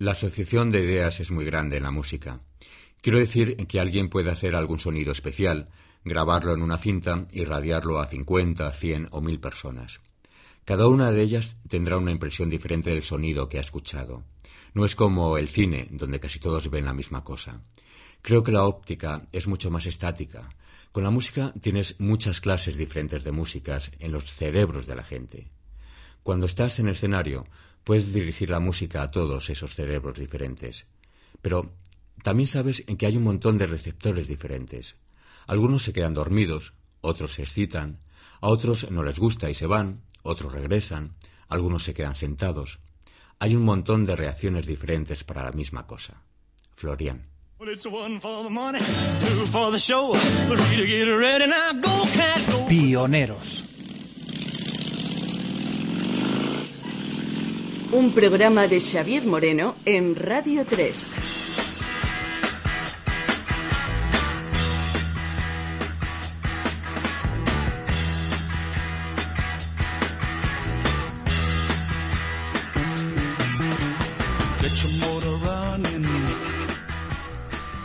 La asociación de ideas es muy grande en la música. Quiero decir que alguien puede hacer algún sonido especial, grabarlo en una cinta y radiarlo a 50, 100 o 1000 personas. Cada una de ellas tendrá una impresión diferente del sonido que ha escuchado. No es como el cine, donde casi todos ven la misma cosa. Creo que la óptica es mucho más estática. Con la música tienes muchas clases diferentes de músicas en los cerebros de la gente. Cuando estás en el escenario, puedes dirigir la música a todos esos cerebros diferentes. Pero también sabes en que hay un montón de receptores diferentes. Algunos se quedan dormidos, otros se excitan, a otros no les gusta y se van, otros regresan, algunos se quedan sentados. Hay un montón de reacciones diferentes para la misma cosa. Florian. Pioneros. Un programa de Xavier Moreno en Radio 3.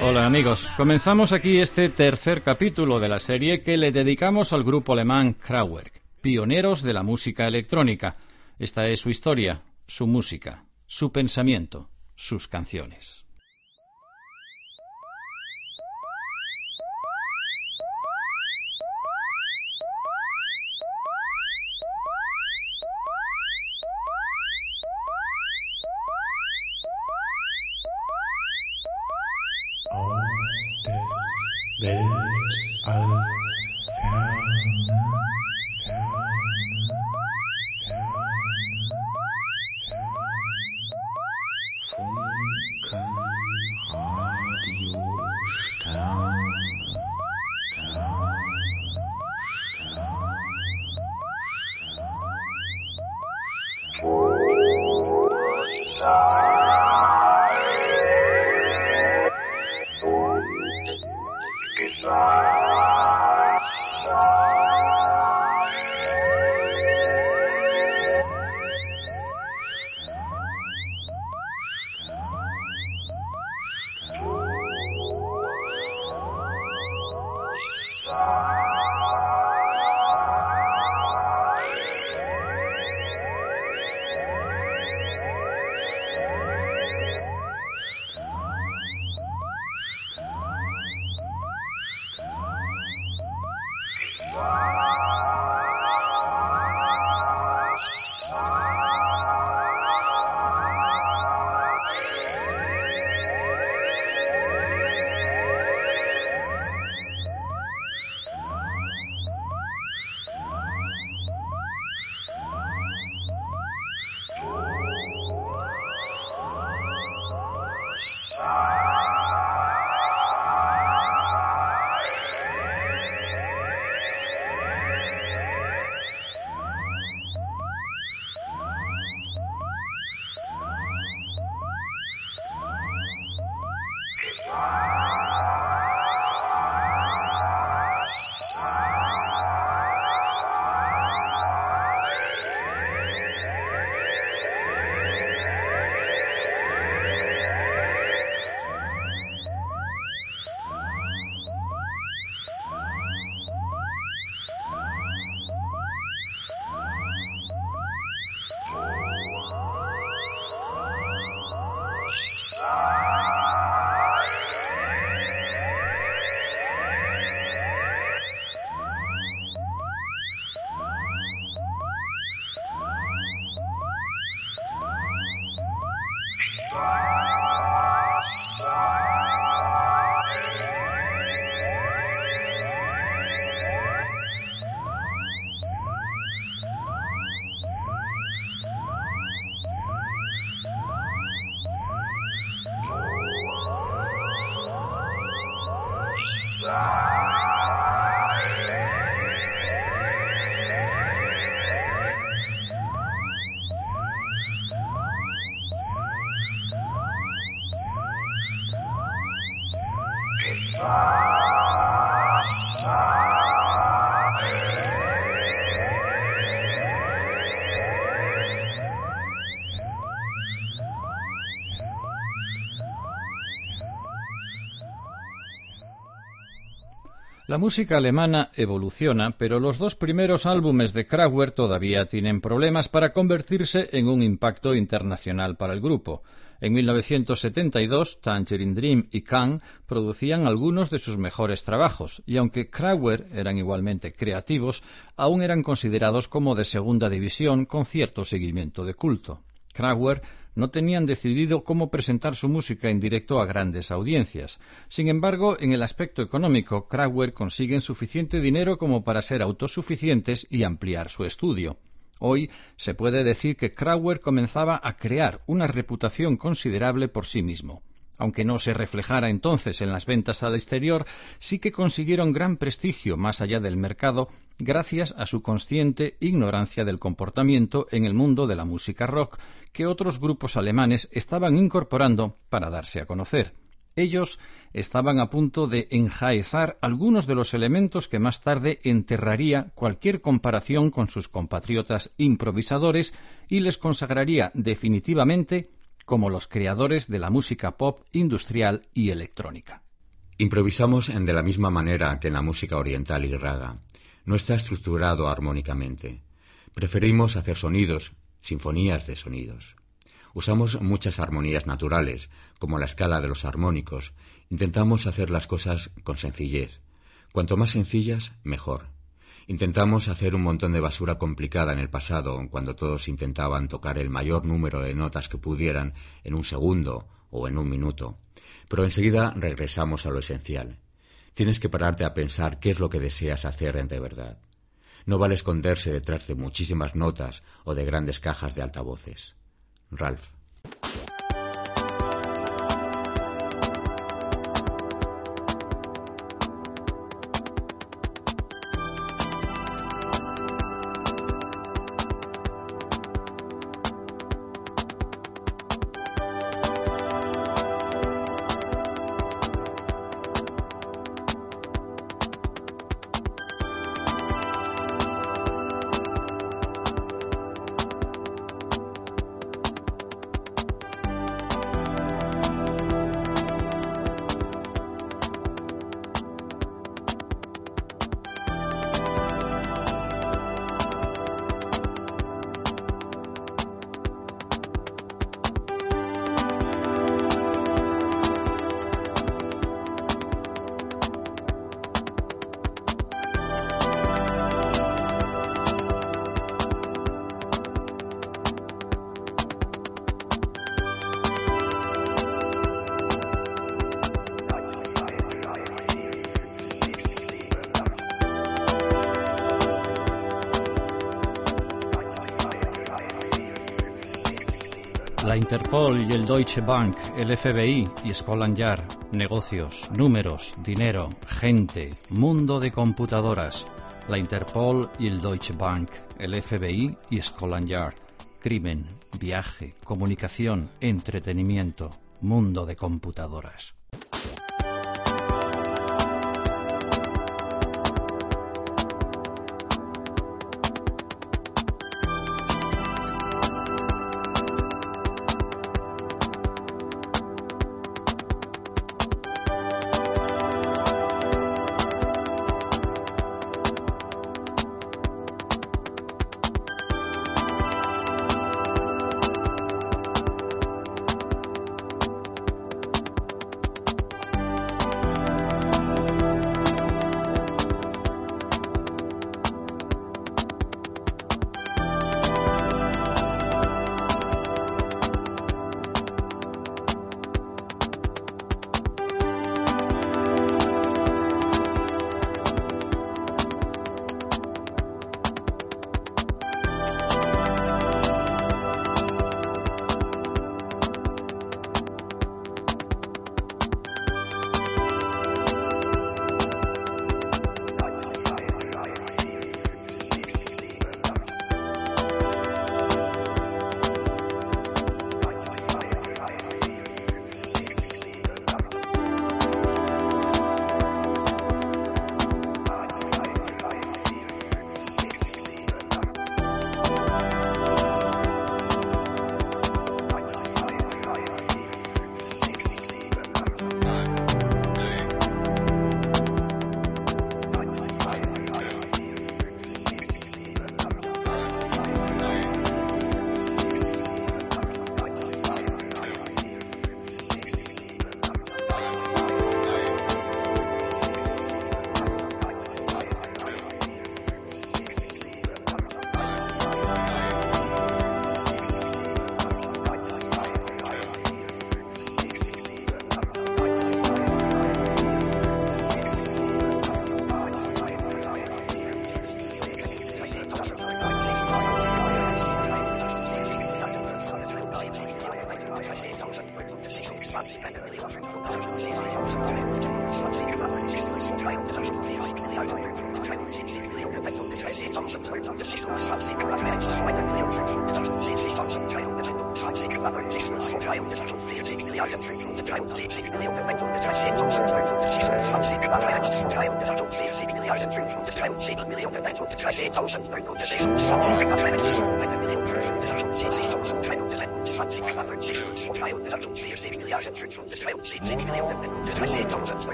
Hola amigos, comenzamos aquí este tercer capítulo de la serie que le dedicamos al grupo alemán Kraftwerk, pioneros de la música electrónica. Esta es su historia, su música, su pensamiento, sus canciones. La música alemana evoluciona, pero los dos primeros álbumes de Krauer todavía tienen problemas para convertirse en un impacto internacional para el grupo. En 1972, Tangerine Dream y Kang producían algunos de sus mejores trabajos, y aunque Krauer eran igualmente creativos, aún eran considerados como de segunda división con cierto seguimiento de culto. Krauer no tenían decidido cómo presentar su música en directo a grandes audiencias. Sin embargo, en el aspecto económico, Krauer consiguen suficiente dinero como para ser autosuficientes y ampliar su estudio. Hoy se puede decir que Krauer comenzaba a crear una reputación considerable por sí mismo. Aunque no se reflejara entonces en las ventas al exterior, sí que consiguieron gran prestigio más allá del mercado gracias a su consciente ignorancia del comportamiento en el mundo de la música rock que otros grupos alemanes estaban incorporando para darse a conocer. Ellos estaban a punto de enjaezar algunos de los elementos que más tarde enterraría cualquier comparación con sus compatriotas improvisadores y les consagraría definitivamente como los creadores de la música pop industrial y electrónica. Improvisamos de la misma manera que en la música oriental y raga. No está estructurado armónicamente. Preferimos hacer sonidos, sinfonías de sonidos. Usamos muchas armonías naturales, como la escala de los armónicos. Intentamos hacer las cosas con sencillez. Cuanto más sencillas, mejor. Intentamos hacer un montón de basura complicada en el pasado, cuando todos intentaban tocar el mayor número de notas que pudieran en un segundo o en un minuto. Pero enseguida regresamos a lo esencial. Tienes que pararte a pensar qué es lo que deseas hacer de verdad. No vale esconderse detrás de muchísimas notas o de grandes cajas de altavoces. Ralph. La Interpol y el Deutsche Bank, el FBI y Scotland Yard, negocios, números, dinero, gente, mundo de computadoras. La Interpol y el Deutsche Bank, el FBI y Scotland Yard, crimen, viaje, comunicación, entretenimiento, mundo de computadoras.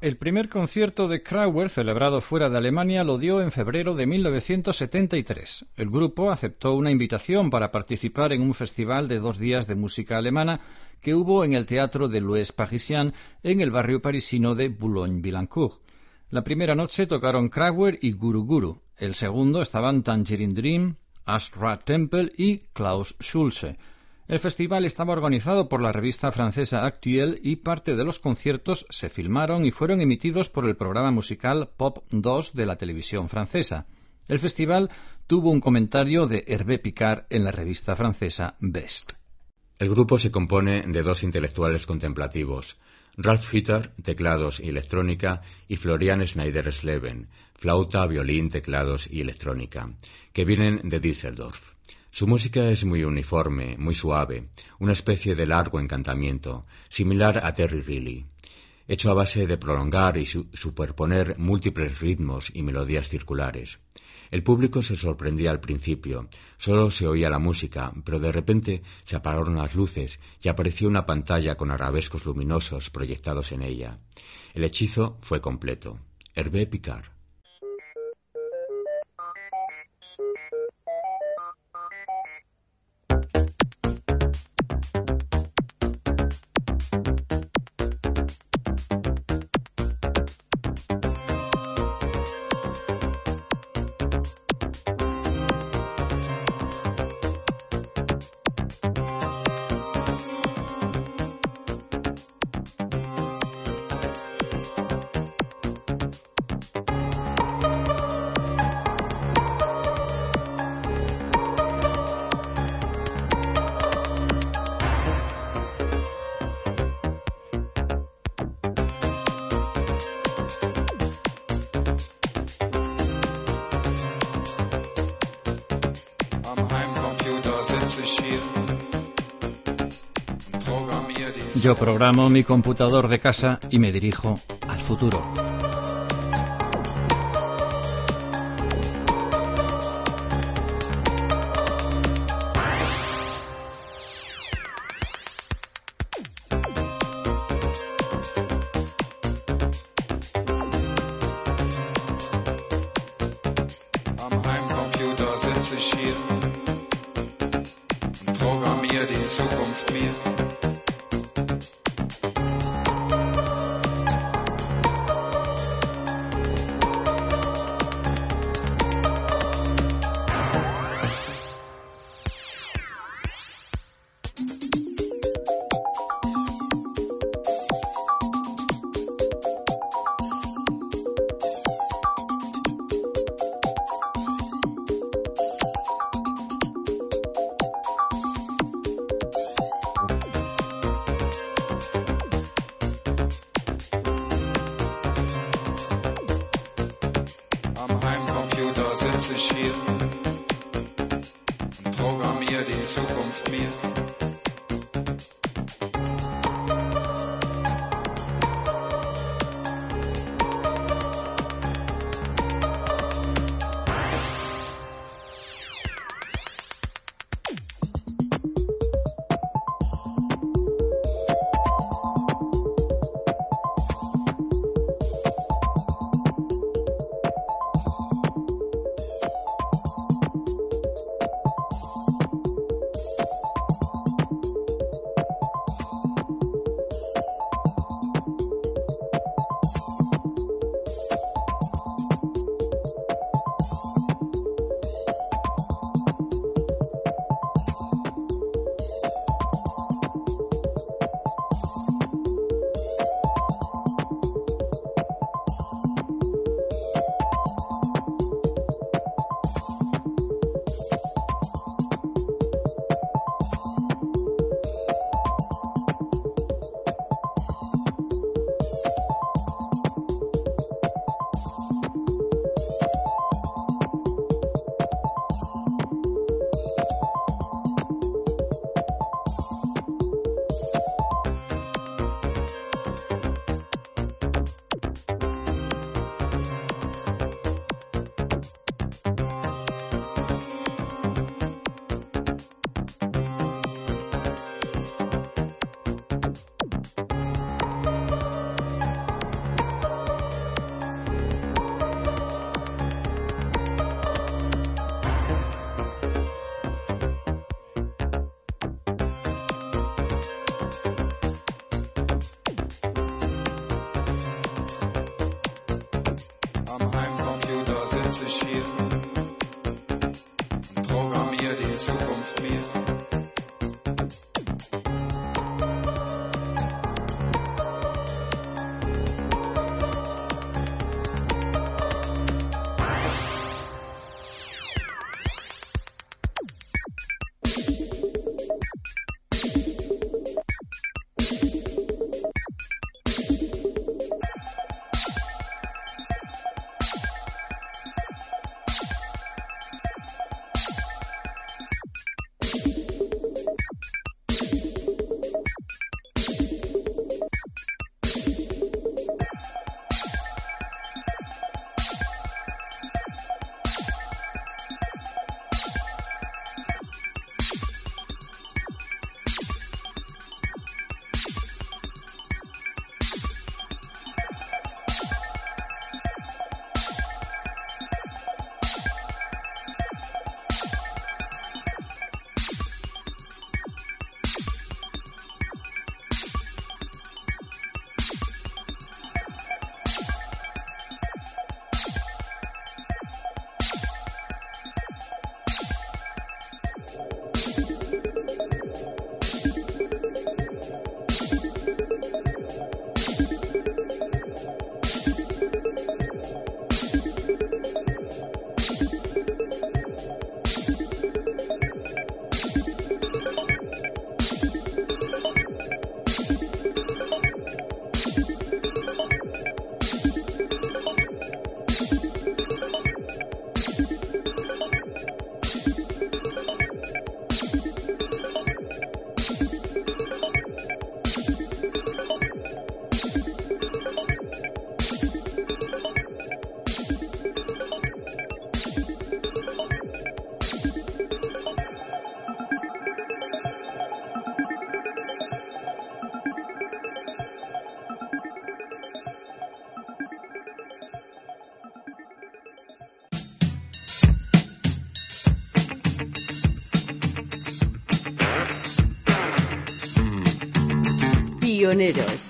El primer concierto de Krauer celebrado fuera de Alemania lo dio en febrero de 1973. El grupo aceptó una invitación para participar en un festival de dos días de música alemana que hubo en el Teatro de Louis Parisien en el barrio parisino de Boulogne-Billancourt. La primera noche tocaron Krauer y Guru Guru. El segundo estaban Tangerine Dream, Astra Temple y Klaus Schulze. El festival estaba organizado por la revista francesa Actuelle y parte de los conciertos se filmaron y fueron emitidos por el programa musical Pop 2 de la televisión francesa. El festival tuvo un comentario de Hervé Picard en la revista francesa Best. El grupo se compone de dos intelectuales contemplativos, Ralph Hitter, teclados y electrónica, y Florian Schneider-Sleven, flauta, violín, teclados y electrónica, que vienen de Düsseldorf. Su música es muy uniforme, muy suave, una especie de largo encantamiento, similar a Terry Riley, hecho a base de prolongar y superponer múltiples ritmos y melodías circulares. El público se sorprendía al principio, solo se oía la música, pero de repente se apagaron las luces y apareció una pantalla con arabescos luminosos proyectados en ella. El hechizo fue completo. Hervé Picard. Yo programo mi computador de casa y me dirijo al futuro. Pioneros.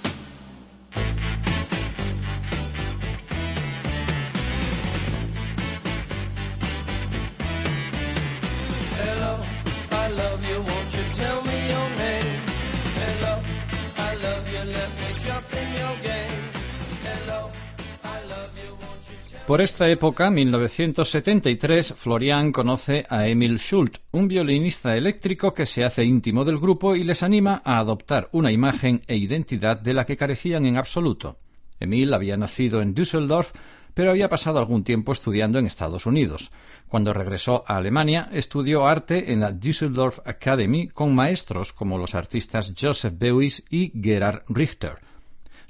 Por esta época, 1973, Florian conoce a Emil Schult, un violinista eléctrico que se hace íntimo del grupo y les anima a adoptar una imagen e identidad de la que carecían en absoluto. Emil había nacido en Düsseldorf, pero había pasado algún tiempo estudiando en Estados Unidos. Cuando regresó a Alemania, estudió arte en la Düsseldorf Academy con maestros como los artistas Joseph Beuys y Gerhard Richter.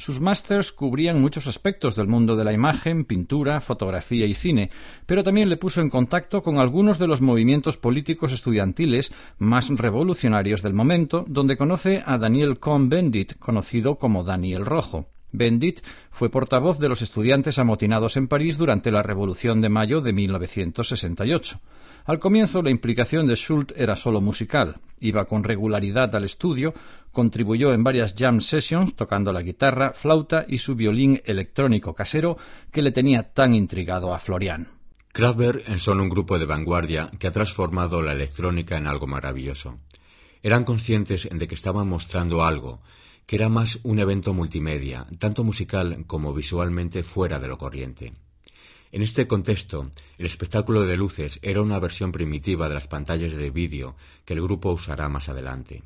Sus másters cubrían muchos aspectos del mundo de la imagen, pintura, fotografía y cine, pero también le puso en contacto con algunos de los movimientos políticos estudiantiles más revolucionarios del momento, donde conoce a Daniel Cohn-Bendit, conocido como Daniel Rojo. Bendit fue portavoz de los estudiantes amotinados en París durante la Revolución de Mayo de 1968. Al comienzo la implicación de Schult era solo musical. Iba con regularidad al estudio, contribuyó en varias jam sessions tocando la guitarra, flauta y su violín electrónico casero que le tenía tan intrigado a Florian. Kraftwerk son un grupo de vanguardia que ha transformado la electrónica en algo maravilloso. Eran conscientes de que estaban mostrando algo, que era más un evento multimedia, tanto musical como visualmente fuera de lo corriente. En este contexto, el espectáculo de luces era una versión primitiva de las pantallas de vídeo que el grupo usará más adelante.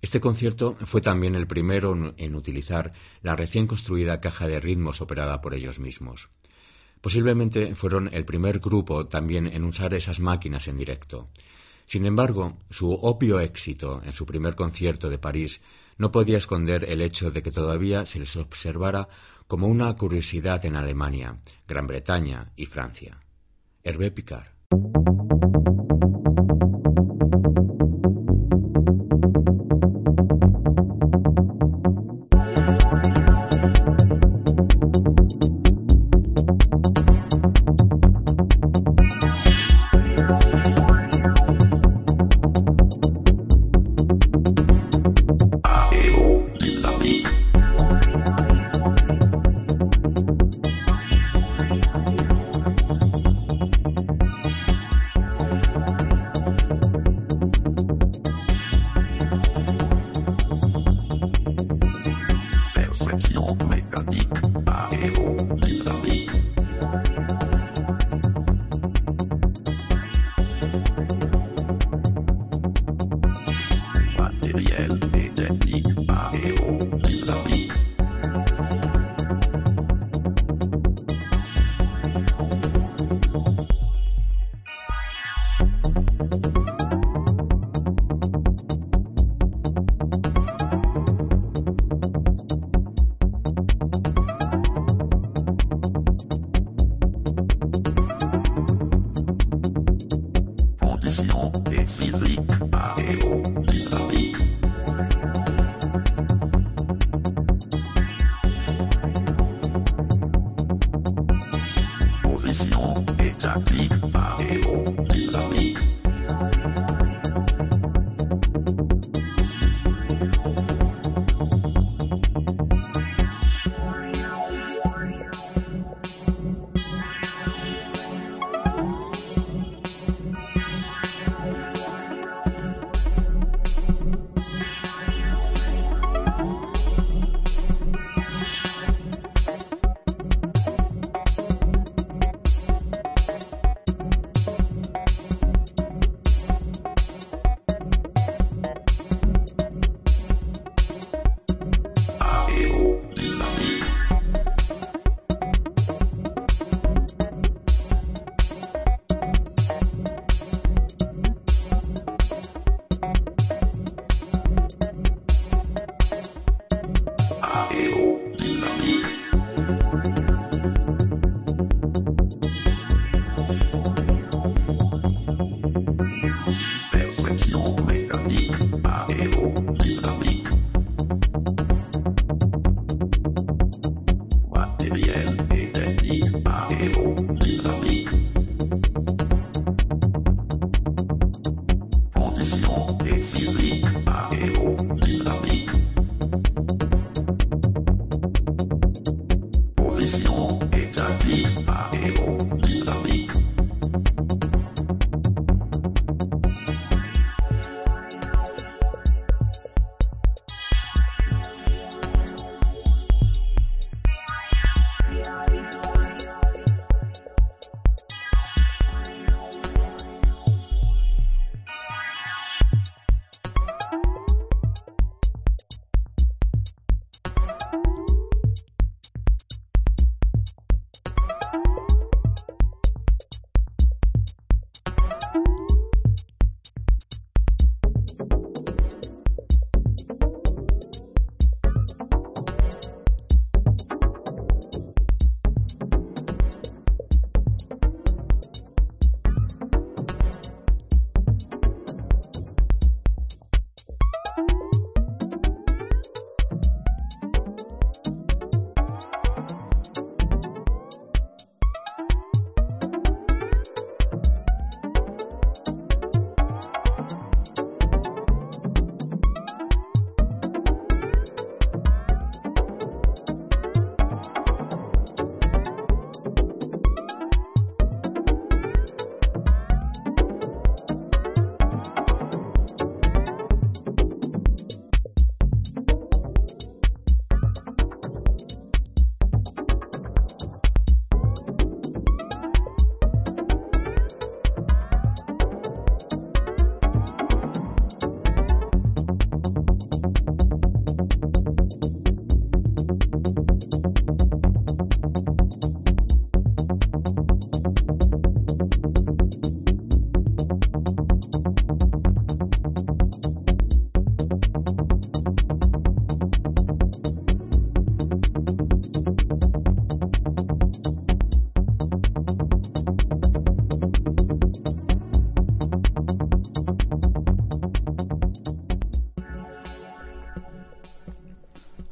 Este concierto fue también el primero en utilizar la recién construida caja de ritmos operada por ellos mismos. Posiblemente fueron el primer grupo también en usar esas máquinas en directo. Sin embargo, su obvio éxito en su primer concierto de París no podía esconder el hecho de que todavía se les observara como una curiosidad en Alemania, Gran Bretaña y Francia. Hervé Picard.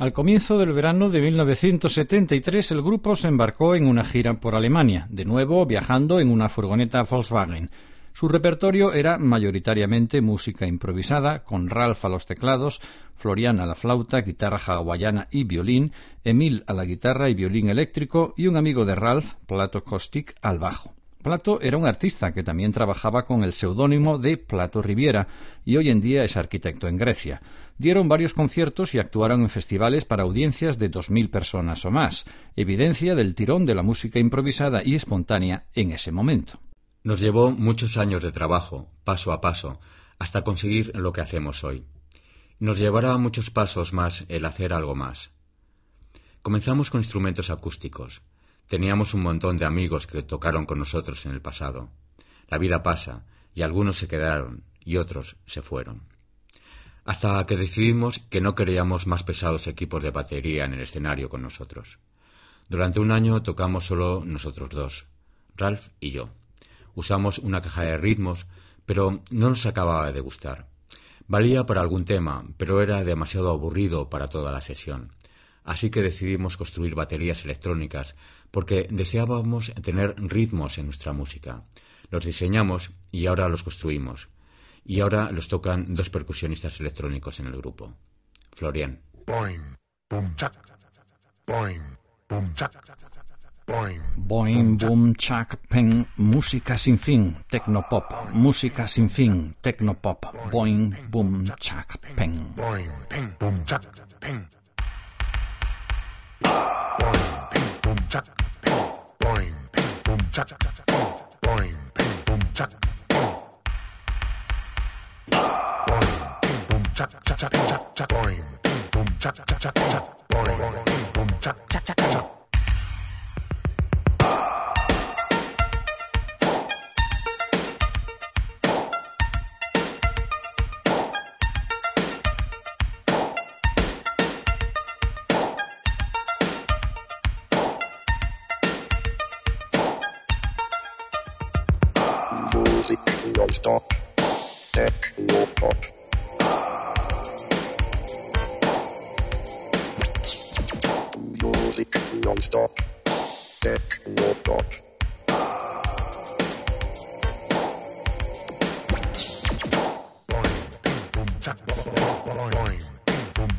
Al comienzo del verano de 1973 el grupo se embarcó en una gira por Alemania, de nuevo viajando en una furgoneta Volkswagen. Su repertorio era mayoritariamente música improvisada, con Ralph a los teclados, Florian a la flauta, guitarra hawaiana y violín, Emil a la guitarra y violín eléctrico y un amigo de Ralph, Plato Kostik, al bajo. Plato era un artista que también trabajaba con el seudónimo de Plato Riviera y hoy en día es arquitecto en Grecia. Dieron varios conciertos y actuaron en festivales para audiencias de dos mil personas o más, evidencia del tirón de la música improvisada y espontánea en ese momento. Nos llevó muchos años de trabajo, paso a paso, hasta conseguir lo que hacemos hoy. Nos llevará muchos pasos más el hacer algo más. Comenzamos con instrumentos acústicos. Teníamos un montón de amigos que tocaron con nosotros en el pasado. La vida pasa, y algunos se quedaron, y otros se fueron. Hasta que decidimos que no queríamos más pesados equipos de batería en el escenario con nosotros. Durante un año tocamos solo nosotros dos, Ralph y yo. Usamos una caja de ritmos, pero no nos acababa de gustar. Valía para algún tema, pero era demasiado aburrido para toda la sesión. Así que decidimos construir baterías electrónicas porque deseábamos tener ritmos en nuestra música. Los diseñamos y ahora los construimos. Y ahora los tocan dos percusionistas electrónicos en el grupo. Florian. Boing, boom, chac. Boing, boom, chac. Boing, Boing, boom, chak, peng, música sin fin, tecnopop, música sin fin, tecnopop, boing, boom, chak, peng. boing, ping, boom, chac, ping. Boing, ping, boom, chac, ping. Boing, ping, boom, chac, boing, ping, boom, chac. Boing, ping, boom, Music non-stop. Techno-pop. Boing, boom,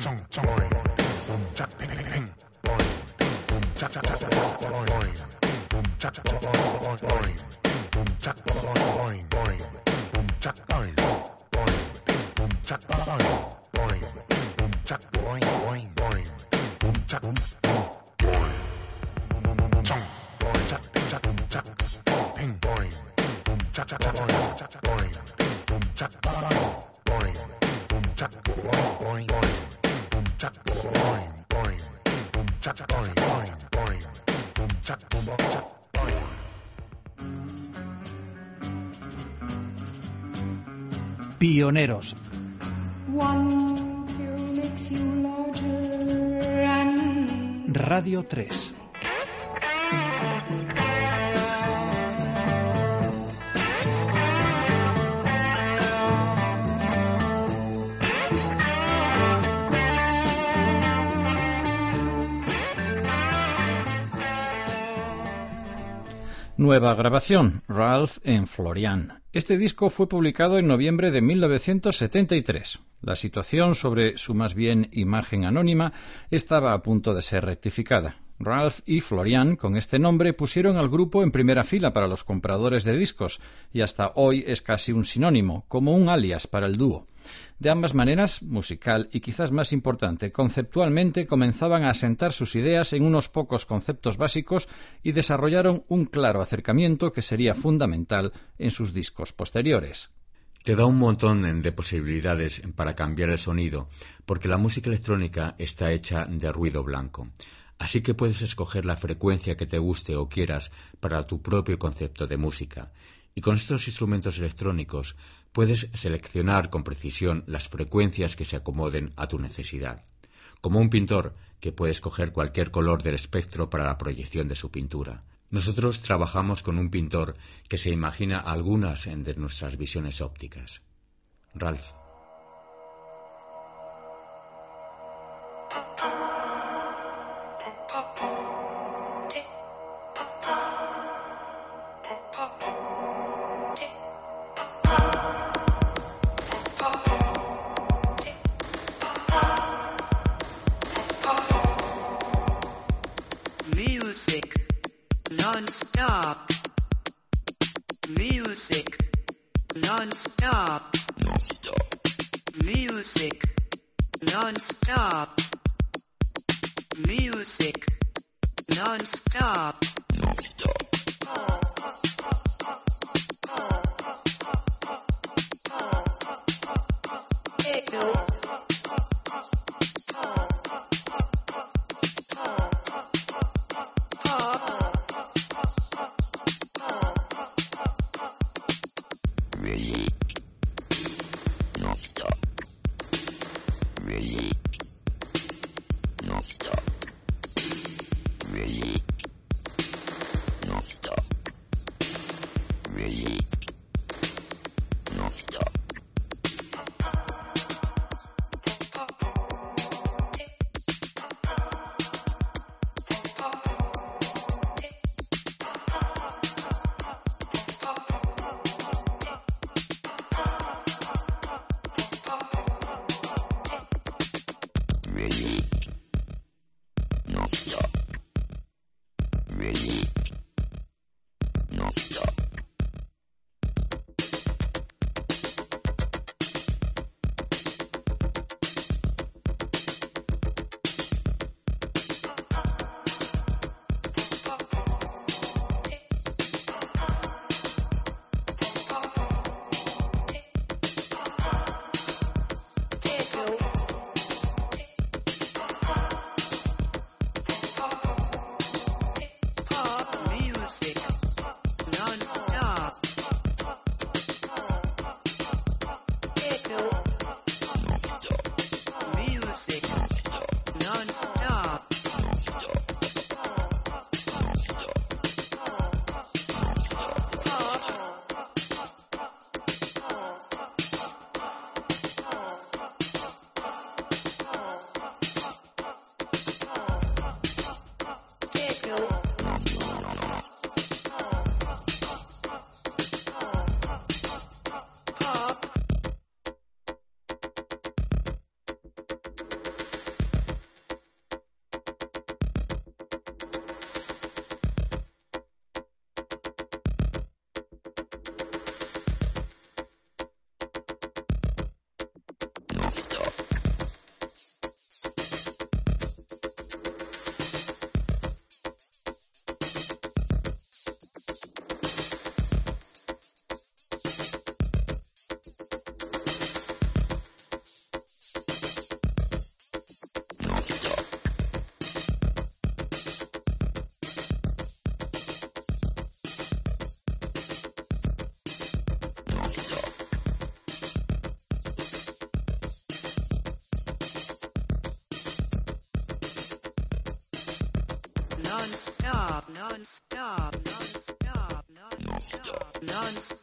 中中 Pioneros. One pill makes you larger and Radio 3. Nueva grabación, Ralph en Florian. Este disco fue publicado en noviembre de 1973. La situación sobre su más bien imagen anónima estaba a punto de ser rectificada. Ralph y Florian, con este nombre, pusieron al grupo en primera fila para los compradores de discos, y hasta hoy es casi un sinónimo, como un alias para el dúo. De ambas maneras, musical y quizás más importante, conceptualmente comenzaban a asentar sus ideas en unos pocos conceptos básicos y desarrollaron un claro acercamiento que sería fundamental en sus discos posteriores. Te da un montón de posibilidades para cambiar el sonido, porque la música electrónica está hecha de ruido blanco. Así que puedes escoger la frecuencia que te guste o quieras para tu propio concepto de música. Y con estos instrumentos electrónicos puedes seleccionar con precisión las frecuencias que se acomoden a tu necesidad. Como un pintor que puede escoger cualquier color del espectro para la proyección de su pintura. Nosotros trabajamos con un pintor que se imagina algunas de nuestras visiones ópticas. Ralph. Non-stop. Music non-stop. Music non-stop. Music non-stop. Non-stop, non-stop, non-stop, non-stop, non-stop,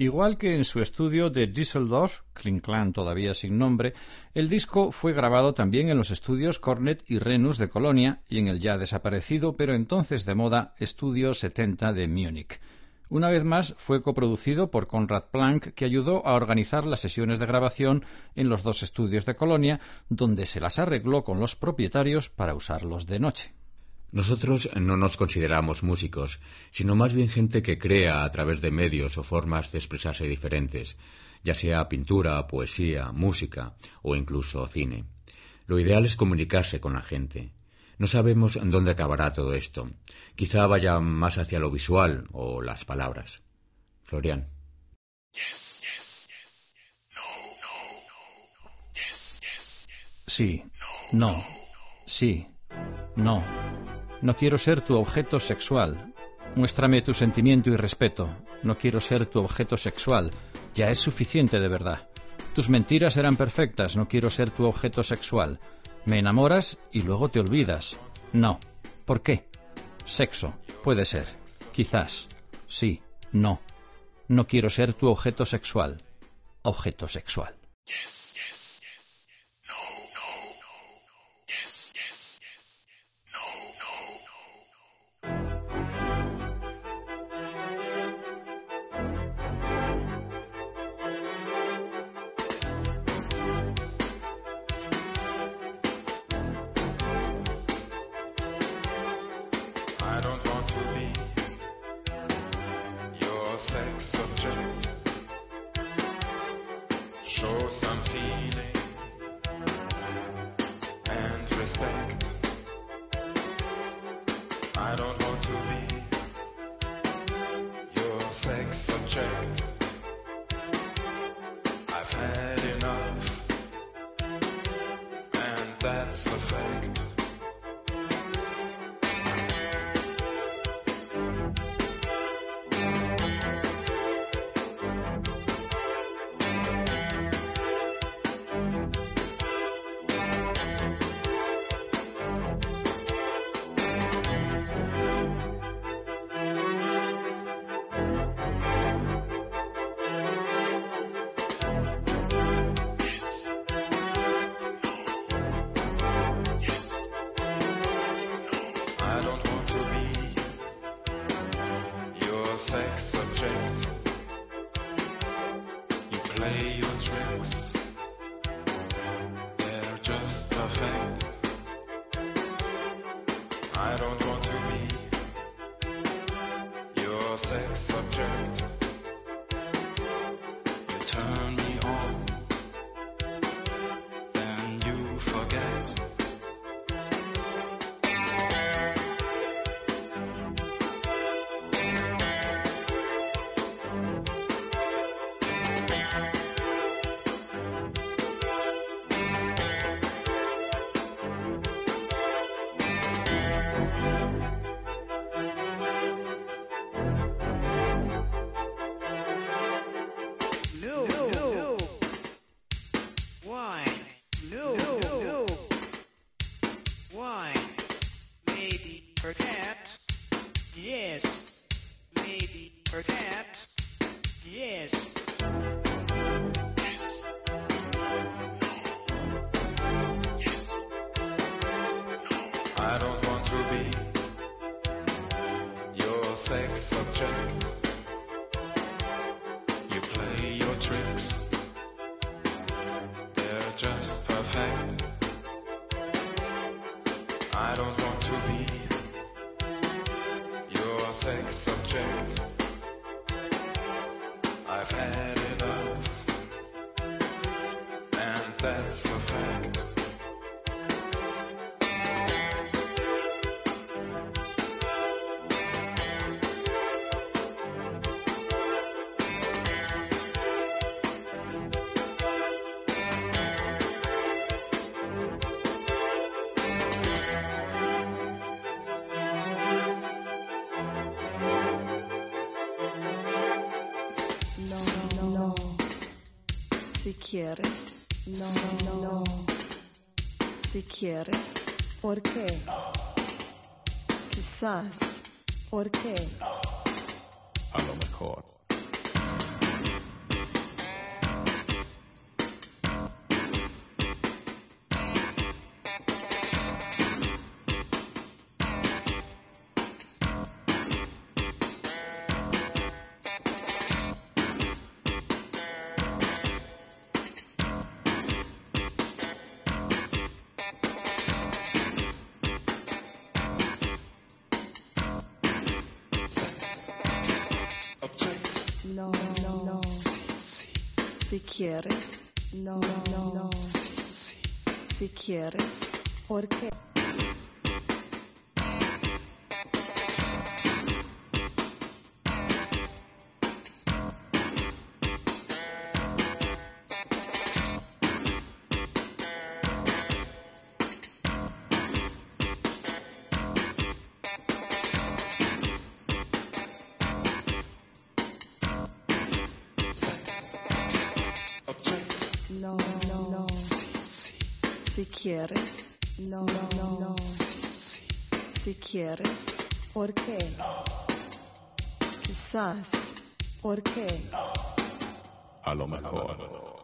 Igual que en su estudio de Düsseldorf, Klinklan todavía sin nombre, el disco fue grabado también en los estudios Cornet y Renus de Colonia y en el ya desaparecido, pero entonces de moda, Estudio 70 de Múnich. Una vez más fue coproducido por Conrad Planck, que ayudó a organizar las sesiones de grabación en los dos estudios de Colonia, donde se las arregló con los propietarios para usarlos de noche. Nosotros no nos consideramos músicos, sino más bien gente que crea a través de medios o formas de expresarse diferentes, ya sea pintura, poesía, música o incluso cine. Lo ideal es comunicarse con la gente. No sabemos dónde acabará todo esto. Quizá vaya más hacia lo visual o las palabras. Florian. Sí, no, sí, no. No quiero ser tu objeto sexual. Muéstrame tu sentimiento y respeto. No quiero ser tu objeto sexual. Ya es suficiente de verdad. Tus mentiras eran perfectas. No quiero ser tu objeto sexual. Me enamoras y luego te olvidas. No. ¿Por qué? Sexo. Puede ser. Quizás. Sí. No. No quiero ser tu objeto sexual. Objeto sexual. Jones. quieres? ¿Por qué? Quizás. ¿Por qué? quieres, no, no, no. Si quieres, ¿por qué? quieres, no, no, no. Sí. Si quieres, ¿por qué? No. Quizás, ¿por qué? No. A lo mejor.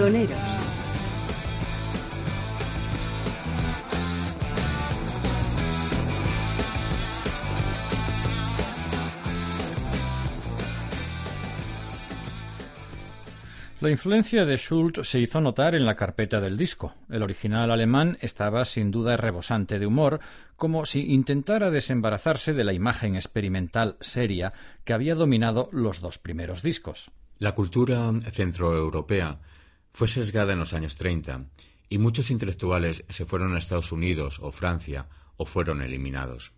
Pioneros. La influencia de Schultz se hizo notar en la carpeta del disco. El original alemán estaba sin duda rebosante de humor, como si intentara desembarazarse de la imagen experimental seria que había dominado los dos primeros discos. La cultura centroeuropea fue sesgada en los años 30 y muchos intelectuales se fueron a Estados Unidos o Francia o fueron eliminados.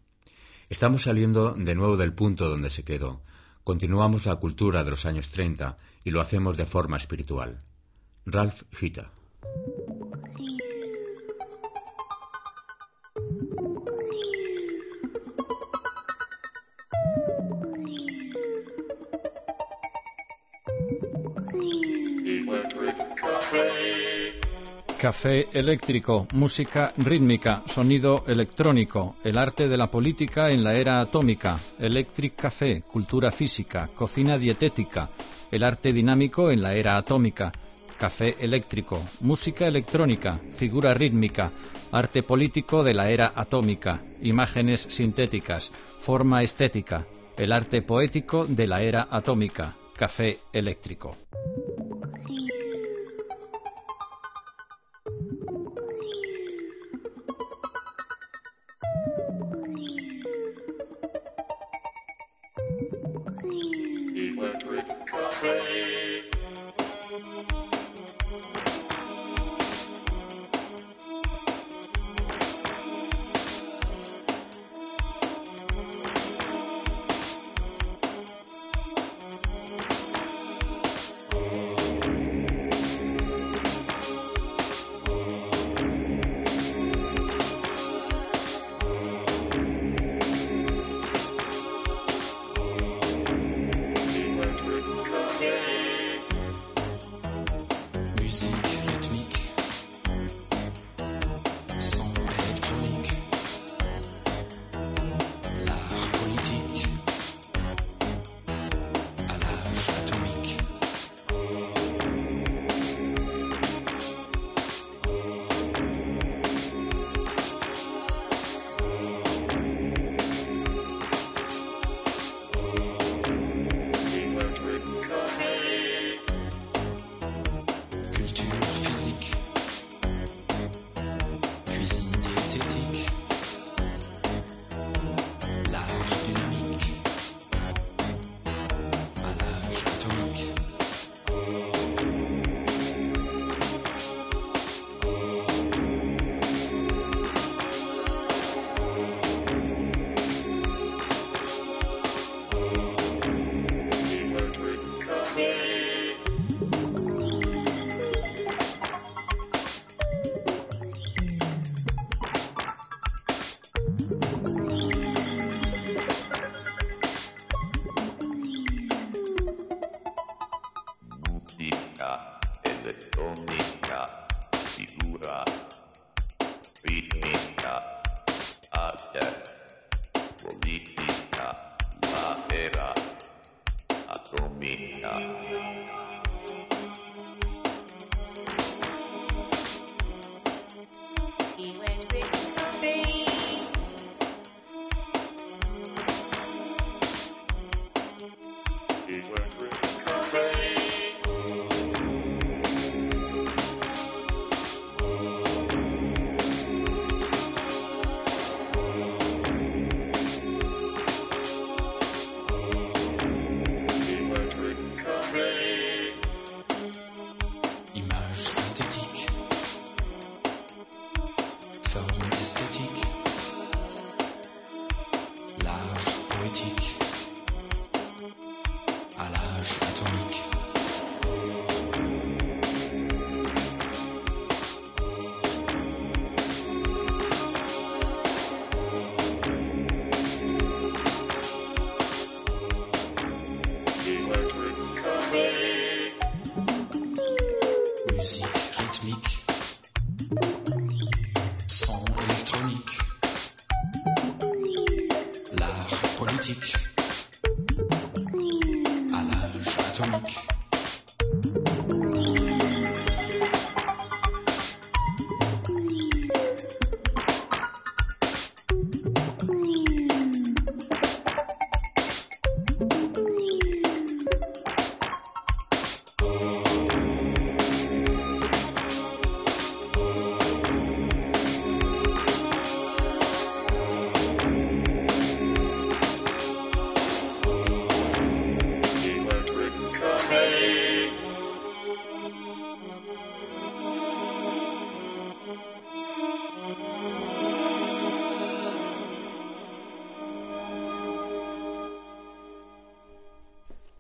Estamos saliendo de nuevo del punto donde se quedó. Continuamos la cultura de los años 30 y lo hacemos de forma espiritual. Ralph. Café eléctrico, música rítmica, sonido electrónico, el arte de la política en la era atómica, electric café, cultura física, cocina dietética, el arte dinámico en la era atómica, café eléctrico, música electrónica, figura rítmica, arte político de la era atómica, imágenes sintéticas, forma estética, el arte poético de la era atómica, café eléctrico.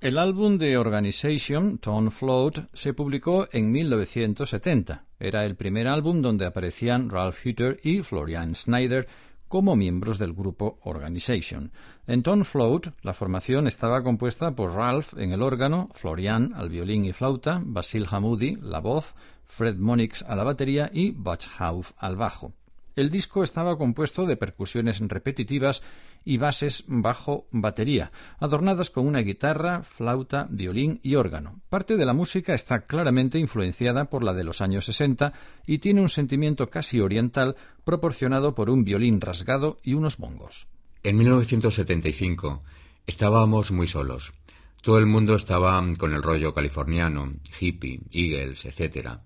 El álbum de Organization, Tone Float, se publicó en 1970. Era el primer álbum donde aparecían Ralph Hutter y Florian Snyder como miembros del grupo Organization. En Tone Float, la formación estaba compuesta por Ralph en el órgano, Florian al violín y flauta, Basil Hamoudi la voz, Fred Monix a la batería y Butch Hauf al bajo. El disco estaba compuesto de percusiones repetitivas y bases bajo batería, adornadas con una guitarra, flauta, violín y órgano. Parte de la música está claramente influenciada por la de los años 60 y tiene un sentimiento casi oriental proporcionado por un violín rasgado y unos bongos. En 1975 estábamos muy solos. Todo el mundo estaba con el rollo californiano, hippie, Eagles, etc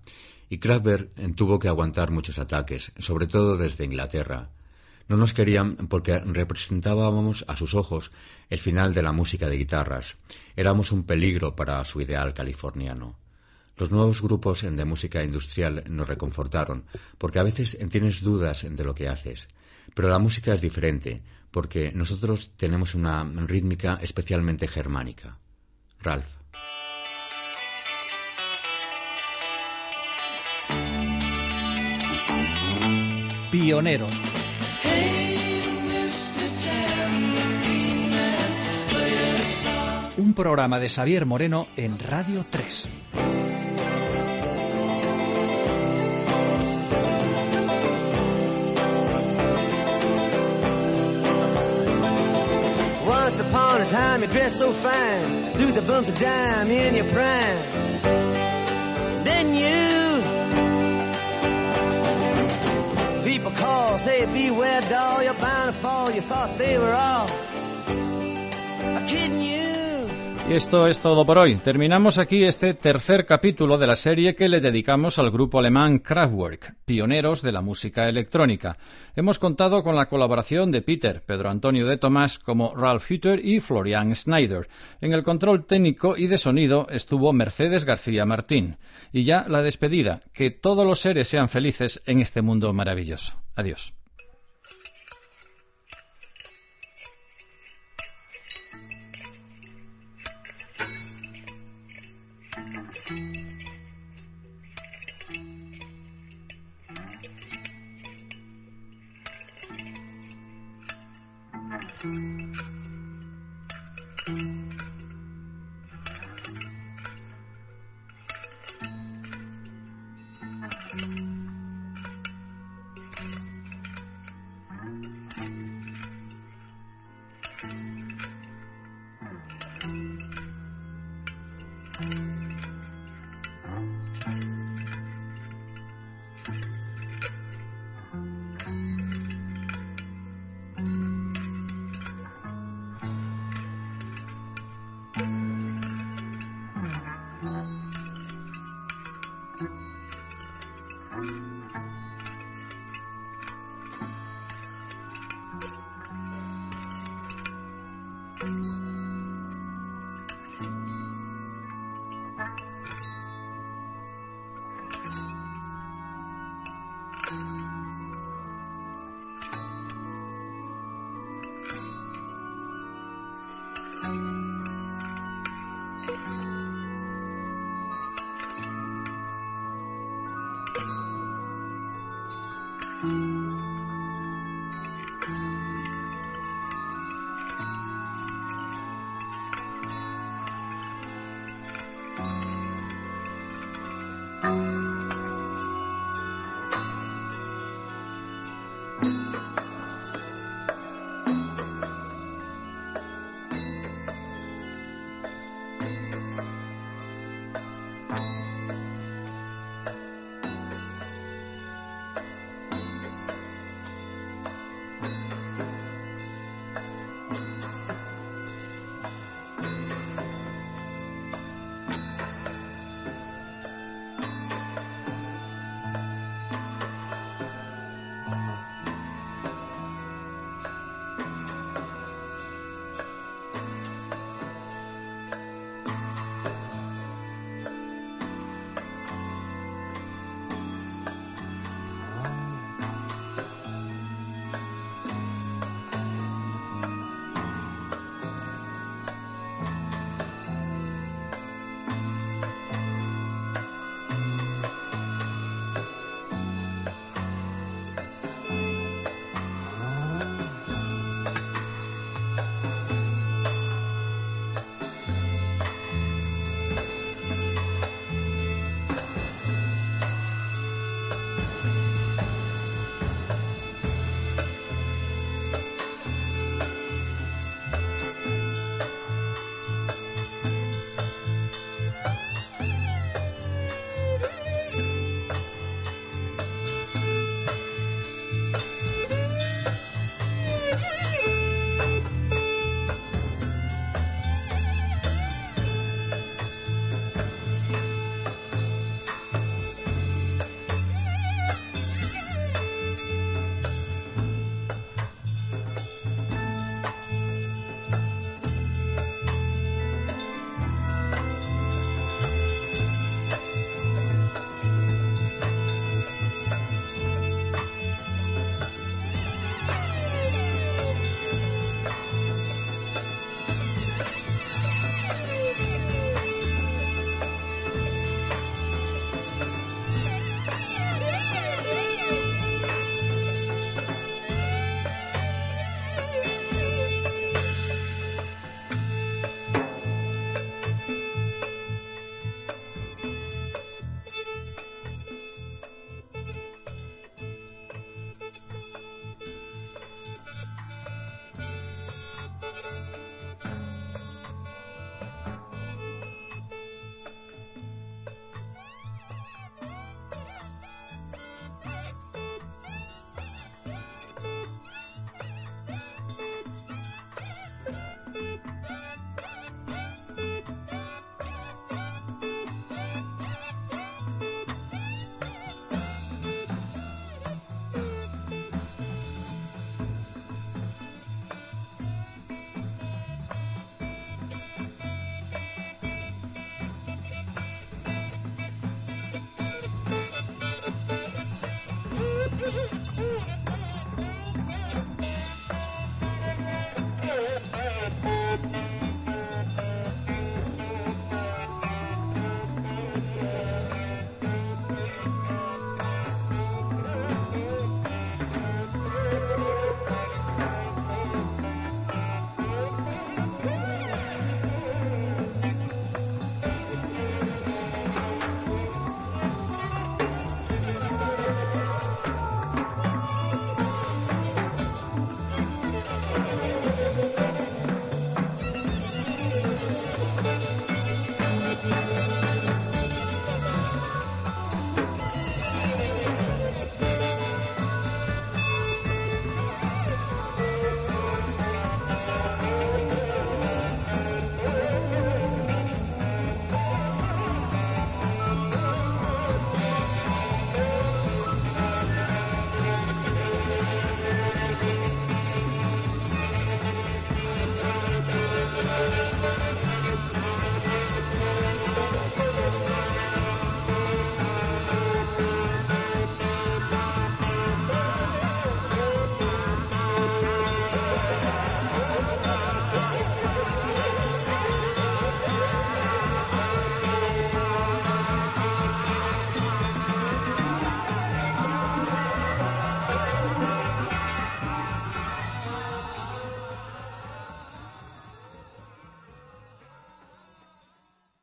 y Kraftwerk tuvo que aguantar muchos ataques, sobre todo desde Inglaterra. No nos querían porque representábamos a sus ojos el final de la música de guitarras. Éramos un peligro para su ideal californiano. Los nuevos grupos de música industrial nos reconfortaron, porque a veces tienes dudas de lo que haces. Pero la música es diferente, porque nosotros tenemos una rítmica especialmente germánica. Ralph. Pioneros. Un programa de Xavier Moreno en Radio 3. Once upon a time you dressed so fine, threw the bumps of dime in your prime. People call, say beware doll, you're bound to fall, you thought they were all kidding you. Y esto es todo por hoy. Terminamos aquí este tercer capítulo de la serie que le dedicamos al grupo alemán Kraftwerk, pioneros de la música electrónica. Hemos contado con la colaboración de Peter, Pedro Antonio de Tomás como Ralph Hutter y Florian Schneider. En el control técnico y de sonido estuvo Mercedes García Martín. Y ya la despedida. Que todos los seres sean felices en este mundo maravilloso. Adiós.